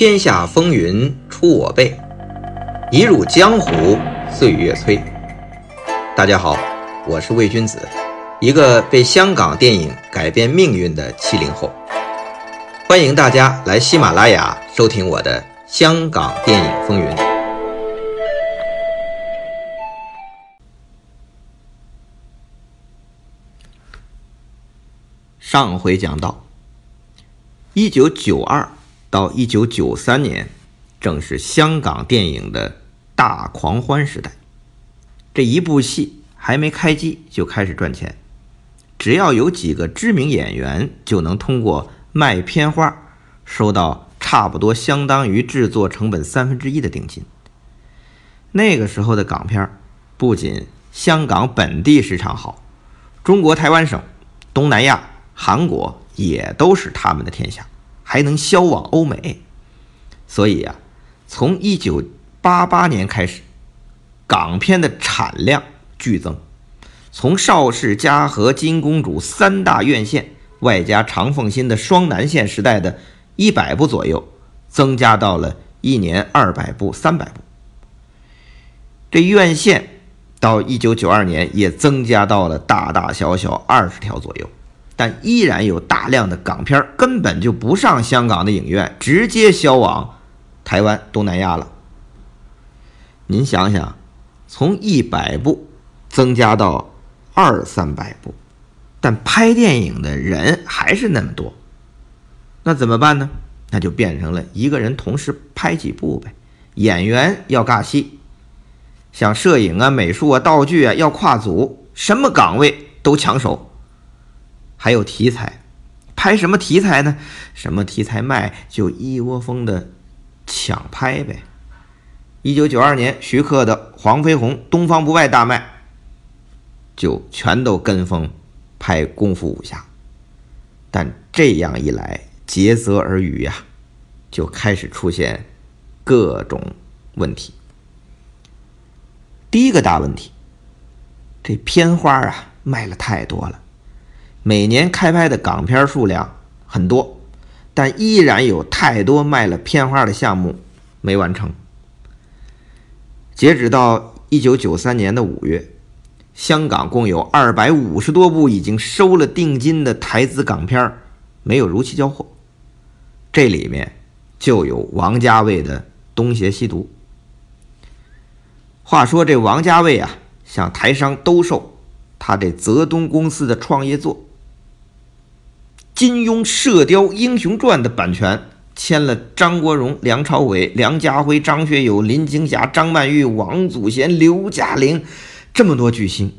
天下风云出我辈，一入江湖岁月催。大家好，我是魏君子，一个被香港电影改变命运的七零后。欢迎大家来喜马拉雅收听我的《香港电影风云》。上回讲到，一九九二。到一九九三年，正是香港电影的大狂欢时代。这一部戏还没开机就开始赚钱，只要有几个知名演员，就能通过卖片花收到差不多相当于制作成本三分之一的定金。那个时候的港片，不仅香港本地市场好，中国台湾省、东南亚、韩国也都是他们的天下。还能销往欧美，所以啊，从一九八八年开始，港片的产量剧增，从邵氏、嘉禾、金公主三大院线，外加长凤新的双南线时代的一百部左右，增加到了一年二百部、三百部。这院线到一九九二年也增加到了大大小小二十条左右。但依然有大量的港片根本就不上香港的影院，直接销往台湾、东南亚了。您想想，从一百部增加到二三百部，但拍电影的人还是那么多，那怎么办呢？那就变成了一个人同时拍几部呗。演员要尬戏，像摄影啊、美术啊、道具啊要跨组，什么岗位都抢手。还有题材，拍什么题材呢？什么题材卖就一窝蜂的抢拍呗。一九九二年，徐克的《黄飞鸿》《东方不败》大卖，就全都跟风拍功夫武侠。但这样一来，竭泽而渔呀，就开始出现各种问题。第一个大问题，这片花啊卖了太多了。每年开拍的港片数量很多，但依然有太多卖了片花的项目没完成。截止到一九九三年的五月，香港共有二百五十多部已经收了定金的台资港片没有如期交货，这里面就有王家卫的《东邪西毒》。话说这王家卫啊，向台商兜售他这泽东公司的创业作。金庸《射雕英雄传》的版权签了张国荣、梁朝伟、梁家辉、张学友、林青霞、张曼玉、王祖贤、刘嘉玲，这么多巨星，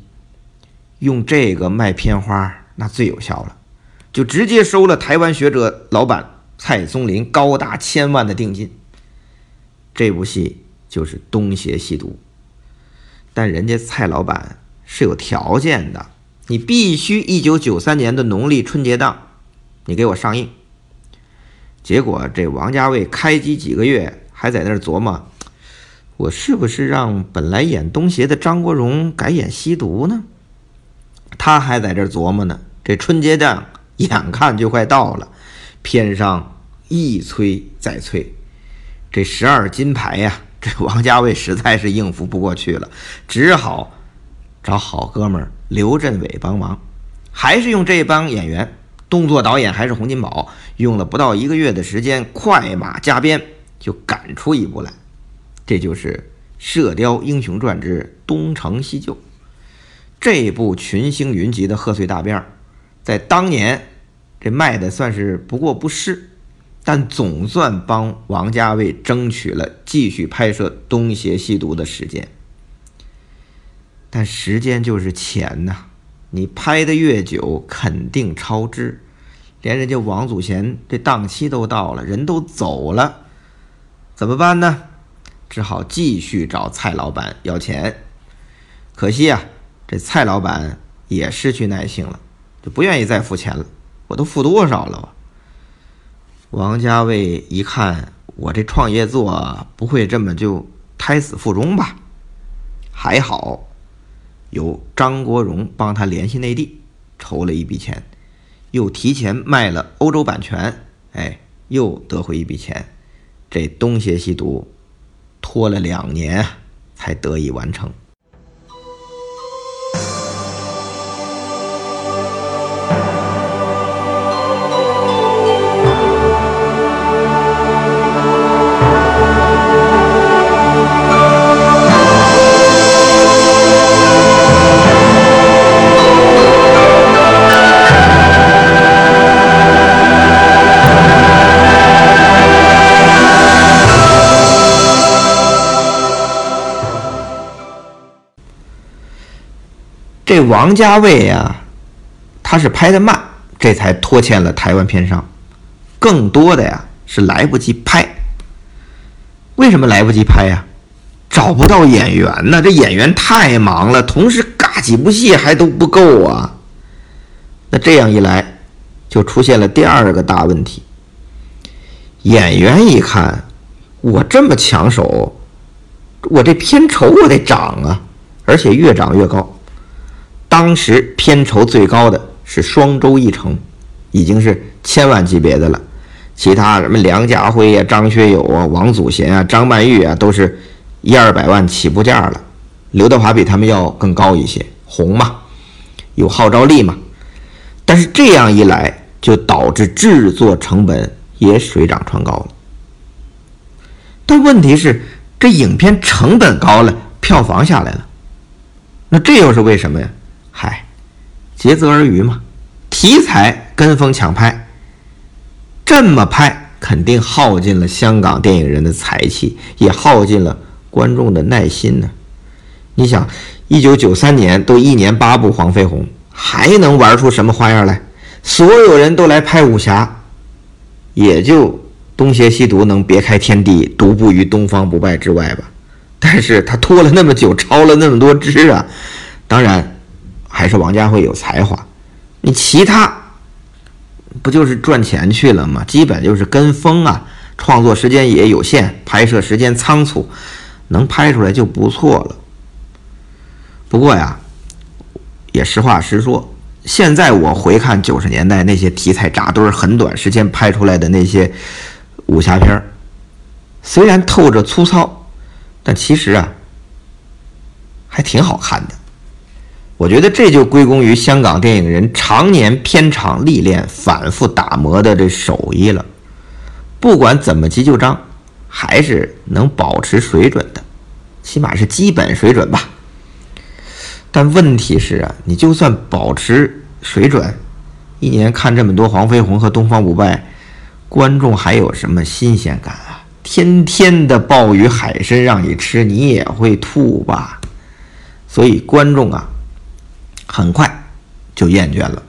用这个卖片花那最有效了，就直接收了台湾学者老板蔡松林高达千万的定金。这部戏就是《东邪西毒》，但人家蔡老板是有条件的，你必须一九九三年的农历春节档。你给我上映，结果这王家卫开机几个月还在那琢磨，我是不是让本来演东邪的张国荣改演吸毒呢？他还在这琢磨呢。这春节档眼看就快到了，片商一催再催，这十二金牌呀，这王家卫实在是应付不过去了，只好找好哥们刘镇伟帮忙，还是用这帮演员。动作导演还是洪金宝，用了不到一个月的时间，快马加鞭就赶出一部来，这就是《射雕英雄传之东成西就》。这部群星云集的贺岁大片，在当年这卖的算是不过不失，但总算帮王家卫争取了继续拍摄《东邪西毒》的时间。但时间就是钱呐。你拍的越久，肯定超支，连人家王祖贤这档期都到了，人都走了，怎么办呢？只好继续找蔡老板要钱。可惜啊，这蔡老板也失去耐性了，就不愿意再付钱了。我都付多少了？王家卫一看，我这创业作不会这么就胎死腹中吧？还好。由张国荣帮他联系内地，筹了一笔钱，又提前卖了欧洲版权，哎，又得回一笔钱。这《东邪西毒》拖了两年才得以完成。这王家卫呀，他是拍的慢，这才拖欠了台湾片商。更多的呀是来不及拍。为什么来不及拍呀？找不到演员呢。这演员太忙了，同时嘎几部戏还都不够啊。那这样一来，就出现了第二个大问题。演员一看，我这么抢手，我这片酬我得涨啊，而且越涨越高。当时片酬最高的是双周一成，已经是千万级别的了。其他什么梁家辉呀、张学友啊、王祖贤啊、张曼玉啊，都是一二百万起步价了。刘德华比他们要更高一些，红嘛，有号召力嘛。但是这样一来，就导致制作成本也水涨船高了。但问题是，这影片成本高了，票房下来了，那这又是为什么呀？嗨，竭泽而渔嘛，题材跟风抢拍，这么拍肯定耗尽了香港电影人的才气，也耗尽了观众的耐心呢。你想，一九九三年都一年八部《黄飞鸿》，还能玩出什么花样来？所有人都来拍武侠，也就《东邪西毒》能别开天地，独步于东方不败之外吧。但是他拖了那么久，抄了那么多支啊，当然。还是王家卫有才华，你其他不就是赚钱去了吗？基本就是跟风啊，创作时间也有限，拍摄时间仓促，能拍出来就不错了。不过呀，也实话实说，现在我回看九十年代那些题材扎堆、很短时间拍出来的那些武侠片虽然透着粗糙，但其实啊，还挺好看的。我觉得这就归功于香港电影人常年片场历练、反复打磨的这手艺了。不管怎么急就章，还是能保持水准的，起码是基本水准吧。但问题是啊，你就算保持水准，一年看这么多《黄飞鸿》和《东方不败》，观众还有什么新鲜感啊？天天的鲍鱼海参让你吃，你也会吐吧？所以观众啊。很快就厌倦了。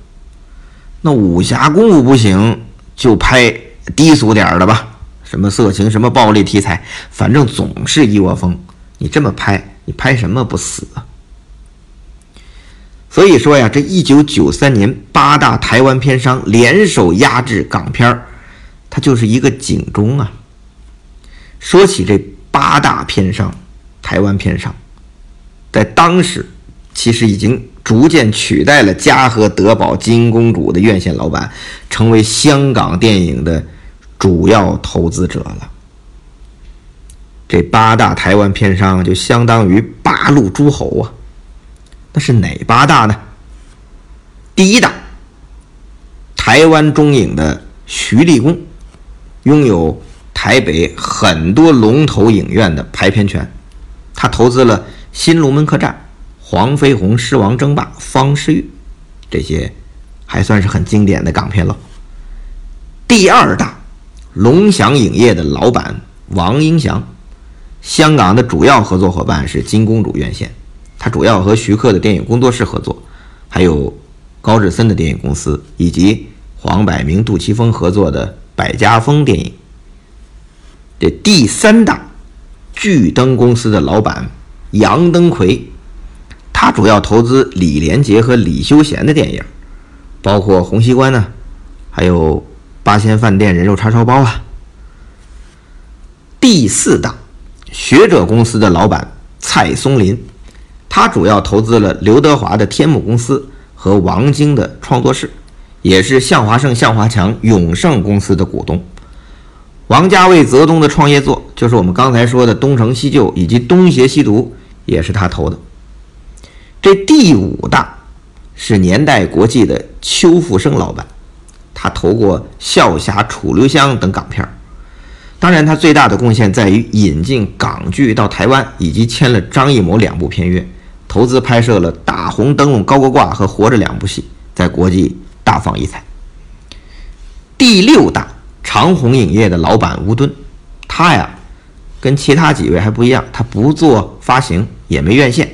那武侠功夫不行，就拍低俗点的吧，什么色情、什么暴力题材，反正总是一窝蜂。你这么拍，你拍什么不死啊？所以说呀，这一九九三年八大台湾片商联手压制港片，它就是一个警钟啊。说起这八大片商，台湾片商，在当时其实已经。逐渐取代了嘉禾、德宝、金公主的院线老板，成为香港电影的主要投资者了。这八大台湾片商就相当于八路诸侯啊。那是哪八大呢？第一大，台湾中影的徐立功，拥有台北很多龙头影院的排片权，他投资了《新龙门客栈》。黄飞鸿、狮王争霸、方世玉，这些还算是很经典的港片了。第二大，龙翔影业的老板王英祥，香港的主要合作伙伴是金公主院线，他主要和徐克的电影工作室合作，还有高志森的电影公司，以及黄百鸣、杜琪峰合作的百家风电影。这第三大，巨灯公司的老板杨登魁。他主要投资李连杰和李修贤的电影，包括《红西关》呢，还有《八仙饭店人肉叉烧包》啊。第四大，学者公司的老板蔡松林，他主要投资了刘德华的天幕公司和王晶的创作室，也是向华胜、向华强、永盛公司的股东。王家卫、泽东的创业作，就是我们刚才说的《东成西就》以及《东邪西毒》，也是他投的。这第五大是年代国际的邱富生老板，他投过《笑侠楚留香》等港片当然，他最大的贡献在于引进港剧到台湾，以及签了张艺谋两部片约，投资拍摄了《大红灯笼高高挂》和《活着》两部戏，在国际大放异彩。第六大长虹影业的老板吴敦，他呀跟其他几位还不一样，他不做发行，也没院线，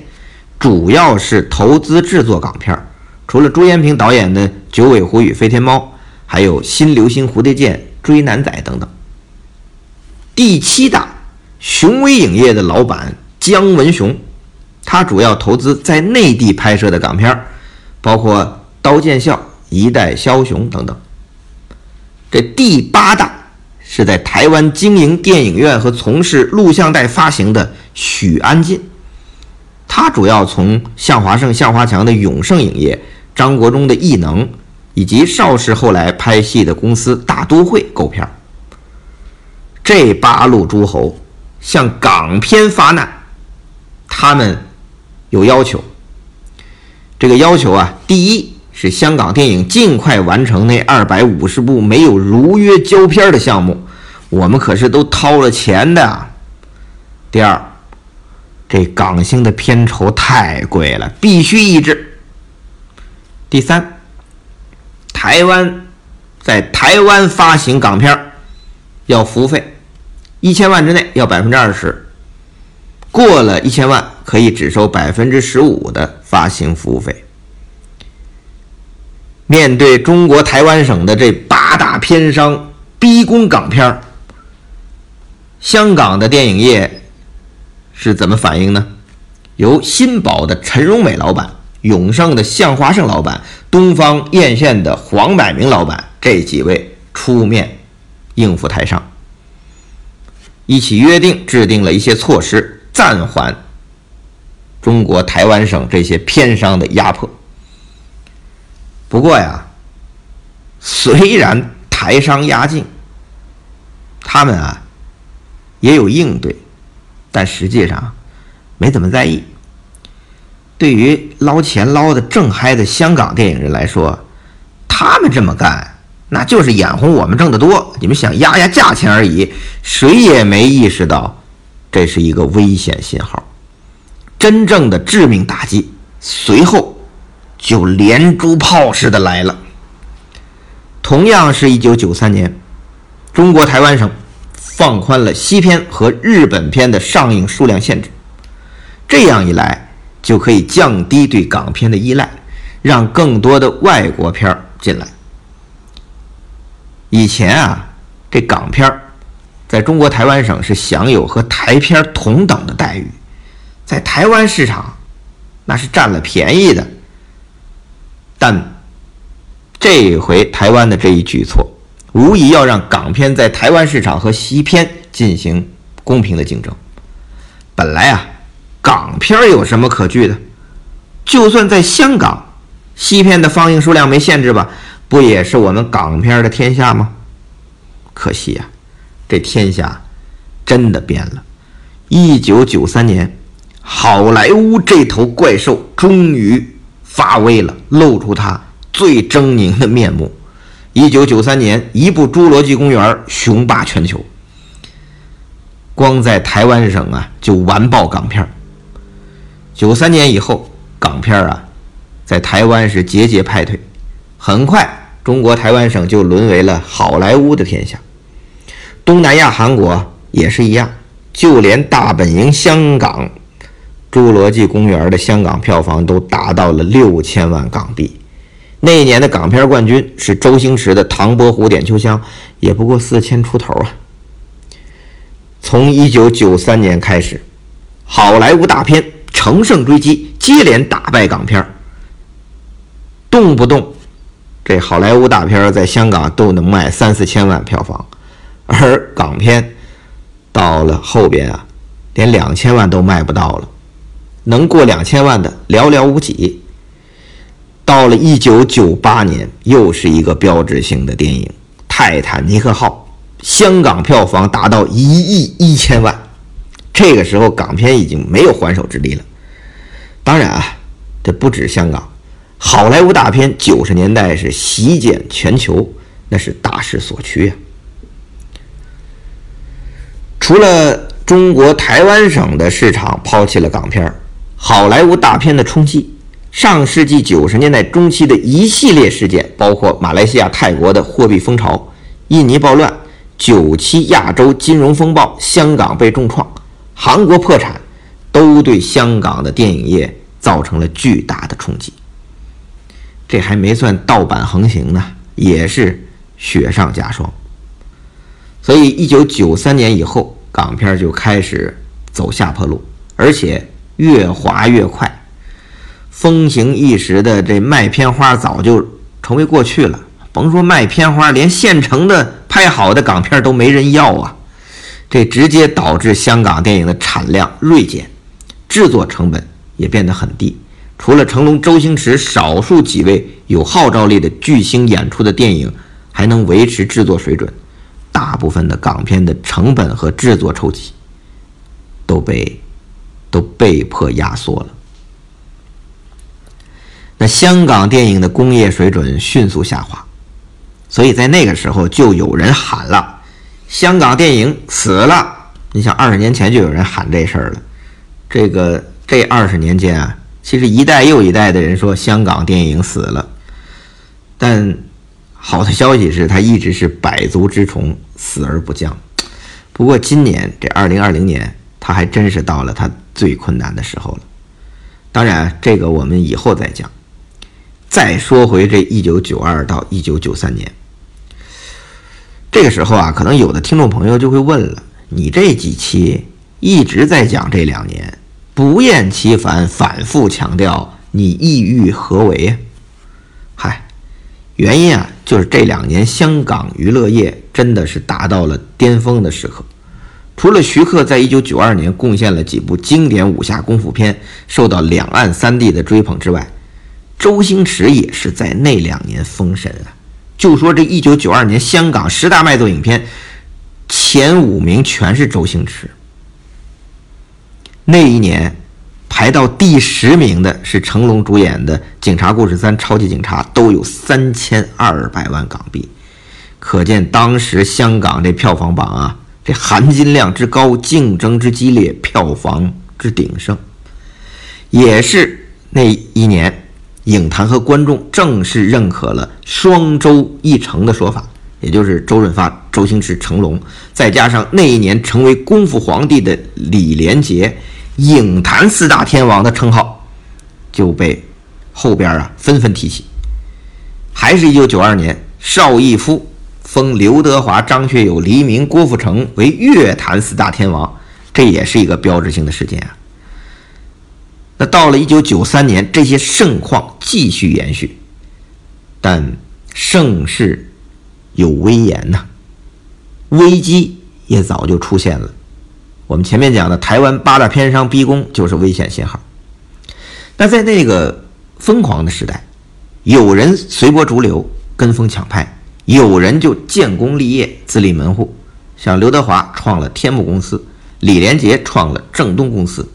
主要是投资制作港片儿除了朱延平导演的《九尾狐与飞天猫》，还有《新流星蝴蝶剑》《追男仔》等等。第七大，雄威影业的老板姜文雄，他主要投资在内地拍摄的港片儿包括《刀剑笑》《一代枭雄》等等。这第八大是在台湾经营电影院和从事录像带发行的许安进，他主要从向华胜、向华强的永盛影业、张国忠的艺能，以及邵氏后来拍戏的公司大都会购片这八路诸侯向港片发难，他们有要求。这个要求啊，第一是香港电影尽快完成那二百五十部没有如约交片的项目，我们可是都掏了钱的。第二，这港星的片酬太贵了，必须抑制。第三，台湾在台湾发行港片要服务费。一千万之内要百分之二十，过了一千万可以只收百分之十五的发行服务费。面对中国台湾省的这八大片商逼宫港片香港的电影业是怎么反应呢？由新宝的陈荣美老板、永盛的向华胜老板、东方艳羡的黄百鸣老板这几位出面应付台商。一起约定，制定了一些措施，暂缓中国台湾省这些片商的压迫。不过呀，虽然台商压境，他们啊也有应对，但实际上没怎么在意。对于捞钱捞的正嗨的香港电影人来说，他们这么干。那就是眼红我们挣得多，你们想压压价钱而已，谁也没意识到这是一个危险信号。真正的致命打击随后就连珠炮似的来了。同样是一九九三年，中国台湾省放宽了西片和日本片的上映数量限制，这样一来就可以降低对港片的依赖，让更多的外国片进来。以前啊，这港片儿在中国台湾省是享有和台片同等的待遇，在台湾市场那是占了便宜的。但这回台湾的这一举措，无疑要让港片在台湾市场和西片进行公平的竞争。本来啊，港片有什么可惧的？就算在香港，西片的放映数量没限制吧？不也是我们港片的天下吗？可惜呀，这天下真的变了。一九九三年，好莱坞这头怪兽终于发威了，露出它最狰狞的面目。一九九三年，一部《侏罗纪公园》雄霸全球，光在台湾省啊就完爆港片。九三年以后，港片啊在台湾是节节败退，很快。中国台湾省就沦为了好莱坞的天下，东南亚韩国也是一样，就连大本营香港，《侏罗纪公园》的香港票房都达到了六千万港币。那一年的港片冠军是周星驰的《唐伯虎点秋香》，也不过四千出头啊。从一九九三年开始，好莱坞大片乘胜追击，接连打败港片，动不动。这好莱坞大片在香港都能卖三四千万票房，而港片到了后边啊，连两千万都卖不到了，能过两千万的寥寥无几。到了一九九八年，又是一个标志性的电影《泰坦尼克号》，香港票房达到一亿一千万。这个时候，港片已经没有还手之力了。当然啊，这不止香港，好莱坞大片九十年代是席卷全球，那是大势所趋呀。除了中国台湾省的市场抛弃了港片，好莱坞大片的冲击，上世纪九十年代中期的一系列事件，包括马来西亚、泰国的货币风潮、印尼暴乱、九七亚洲金融风暴、香港被重创。韩国破产，都对香港的电影业造成了巨大的冲击。这还没算盗版横行呢，也是雪上加霜。所以，一九九三年以后，港片就开始走下坡路，而且越滑越快。风行一时的这卖片花早就成为过去了。甭说卖片花，连现成的拍好的港片都没人要啊。这直接导致香港电影的产量锐减，制作成本也变得很低。除了成龙、周星驰少数几位有号召力的巨星演出的电影还能维持制作水准，大部分的港片的成本和制作周期都被都被迫压缩了。那香港电影的工业水准迅速下滑，所以在那个时候就有人喊了。香港电影死了，你想二十年前就有人喊这事儿了。这个这二十年间啊，其实一代又一代的人说香港电影死了，但好的消息是它一直是百足之虫，死而不僵。不过今年这二零二零年，它还真是到了它最困难的时候了。当然，这个我们以后再讲。再说回这一九九二到一九九三年。这个时候啊，可能有的听众朋友就会问了：你这几期一直在讲这两年，不厌其烦、反复强调，你意欲何为呀？嗨，原因啊，就是这两年香港娱乐业真的是达到了巅峰的时刻。除了徐克在一九九二年贡献了几部经典武侠功夫片，受到两岸三地的追捧之外，周星驰也是在那两年封神啊。就说这一九九二年香港十大卖座影片前五名全是周星驰。那一年排到第十名的是成龙主演的《警察故事三：超级警察》，都有三千二百万港币，可见当时香港这票房榜啊，这含金量之高，竞争之激烈，票房之鼎盛，也是那一年。影坛和观众正式认可了“双周一成”的说法，也就是周润发、周星驰、成龙，再加上那一年成为功夫皇帝的李连杰，影坛四大天王的称号就被后边啊纷纷提起。还是一九九二年，邵逸夫封刘德华、张学友、黎明、郭富城为乐坛四大天王，这也是一个标志性的事件啊。那到了一九九三年，这些盛况继续延续，但盛世有威严呐，危机也早就出现了。我们前面讲的台湾八大片商逼宫就是危险信号。那在那个疯狂的时代，有人随波逐流跟风抢拍，有人就建功立业自立门户，像刘德华创了天幕公司，李连杰创了正东公司。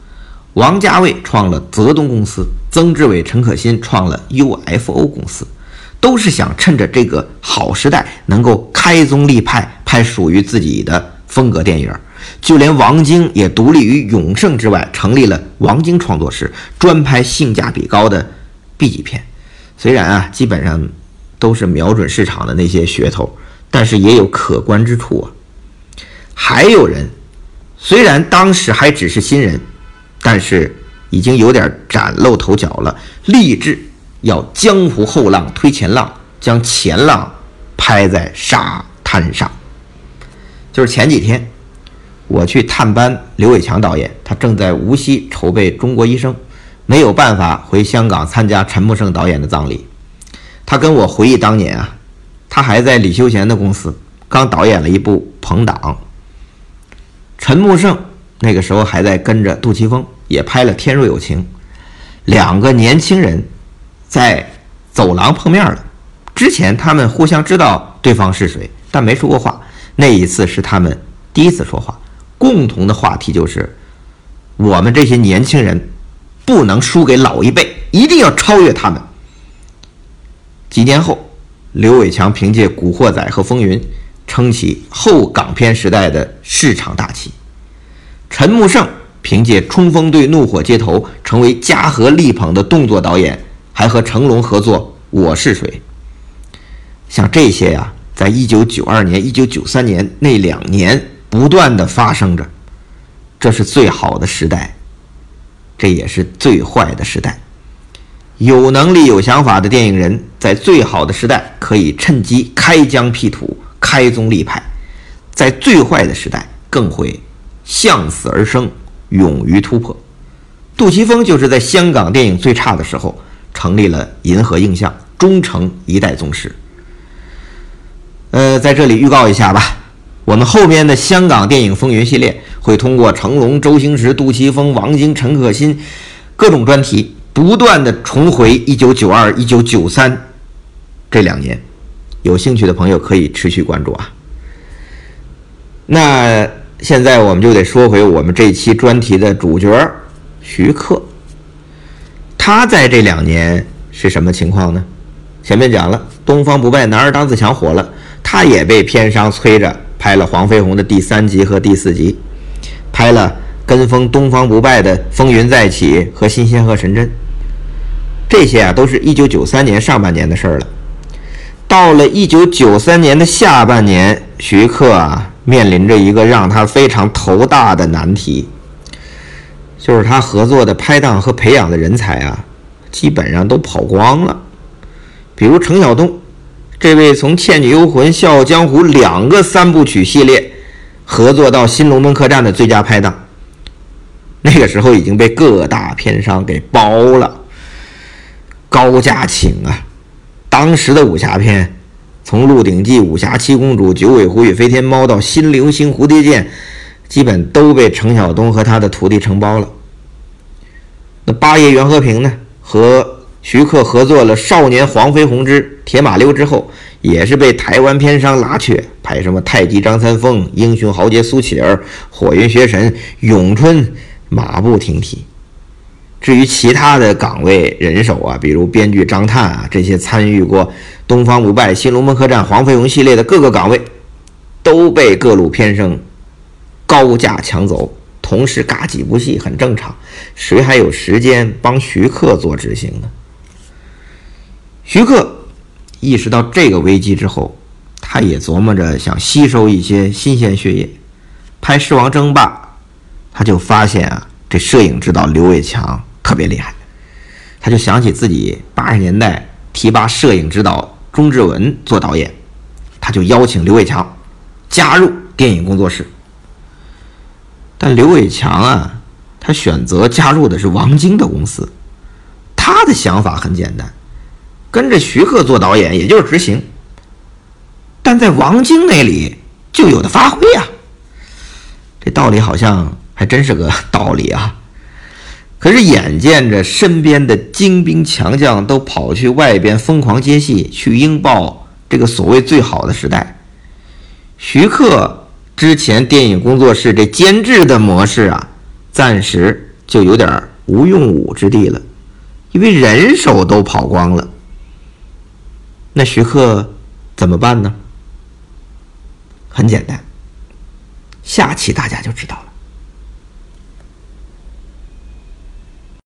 王家卫创了泽东公司，曾志伟、陈可辛创了 UFO 公司，都是想趁着这个好时代能够开宗立派，拍属于自己的风格电影。就连王晶也独立于永盛之外，成立了王晶创作室，专拍性价比高的 B 级片。虽然啊，基本上都是瞄准市场的那些噱头，但是也有可观之处啊。还有人，虽然当时还只是新人。但是已经有点崭露头角了，立志要江湖后浪推前浪，将前浪拍在沙滩上。就是前几天我去探班刘伟强导演，他正在无锡筹备《中国医生》，没有办法回香港参加陈木胜导演的葬礼。他跟我回忆当年啊，他还在李修贤的公司刚导演了一部《朋党》，陈木胜那个时候还在跟着杜琪峰。也拍了《天若有情》，两个年轻人在走廊碰面了。之前他们互相知道对方是谁，但没说过话。那一次是他们第一次说话，共同的话题就是我们这些年轻人不能输给老一辈，一定要超越他们。几年后，刘伟强凭借《古惑仔》和《风云》撑起后港片时代的市场大旗，陈木胜凭借《冲锋队怒火街头》成为嘉禾力捧的动作导演，还和成龙合作《我是谁》。像这些呀，在一九九二年、一九九三年那两年不断的发生着，这是最好的时代，这也是最坏的时代。有能力、有想法的电影人，在最好的时代可以趁机开疆辟土、开宗立派；在最坏的时代，更会向死而生、勇于突破。杜琪峰就是在香港电影最差的时候，成立了银河映像，终成一代宗师。呃，在这里预告一下吧，我们后面的香港电影风云系列会通过成龙、周星驰、杜琪峰、王晶、陈可辛各种专题，不断的重回一九九二、一九九三这两年。有兴趣的朋友可以持续关注啊。那现在我们就得说回我们这期专题的主角徐克，他在这两年是什么情况呢？前面讲了，东方不败、男儿当自强火了。他也被片商催着拍了黄飞鸿的第三集和第四集，拍了跟风东方不败的《风云再起》和《新仙鹤神针》，这些啊都是一九九三年上半年的事儿了。到了一九九三年的下半年，徐克啊面临着一个让他非常头大的难题，就是他合作的拍档和培养的人才啊，基本上都跑光了，比如程晓东。这位从《倩女幽魂》《笑傲江湖》两个三部曲系列合作到《新龙门客栈》的最佳拍档，那个时候已经被各大片商给包了，高价请啊！当时的武侠片，从《鹿鼎记》《武侠七公主》《九尾狐与飞天猫》到《新流星蝴蝶剑》，基本都被程晓东和他的徒弟承包了。那八爷袁和平呢？和徐克合作了《少年黄飞鸿之铁马溜》之后，也是被台湾片商拉去拍什么《太极张三丰》《英雄豪杰苏乞儿》《火云邪神》《咏春》，马不停蹄。至于其他的岗位人手啊，比如编剧张探啊，这些参与过《东方不败》《新龙门客栈》《黄飞鸿》系列的各个岗位，都被各路片商高价抢走，同时嘎几部戏很正常，谁还有时间帮徐克做执行呢？徐克意识到这个危机之后，他也琢磨着想吸收一些新鲜血液。拍《狮王争霸》，他就发现啊，这摄影指导刘伟强特别厉害，他就想起自己八十年代提拔摄影指导钟志文做导演，他就邀请刘伟强加入电影工作室。但刘伟强啊，他选择加入的是王晶的公司，他的想法很简单。跟着徐克做导演，也就是执行，但在王晶那里就有的发挥啊。这道理好像还真是个道理啊。可是眼见着身边的精兵强将都跑去外边疯狂接戏，去拥抱这个所谓最好的时代，徐克之前电影工作室这监制的模式啊，暂时就有点无用武之地了，因为人手都跑光了。那徐克怎么办呢？很简单，下期大家就知道了。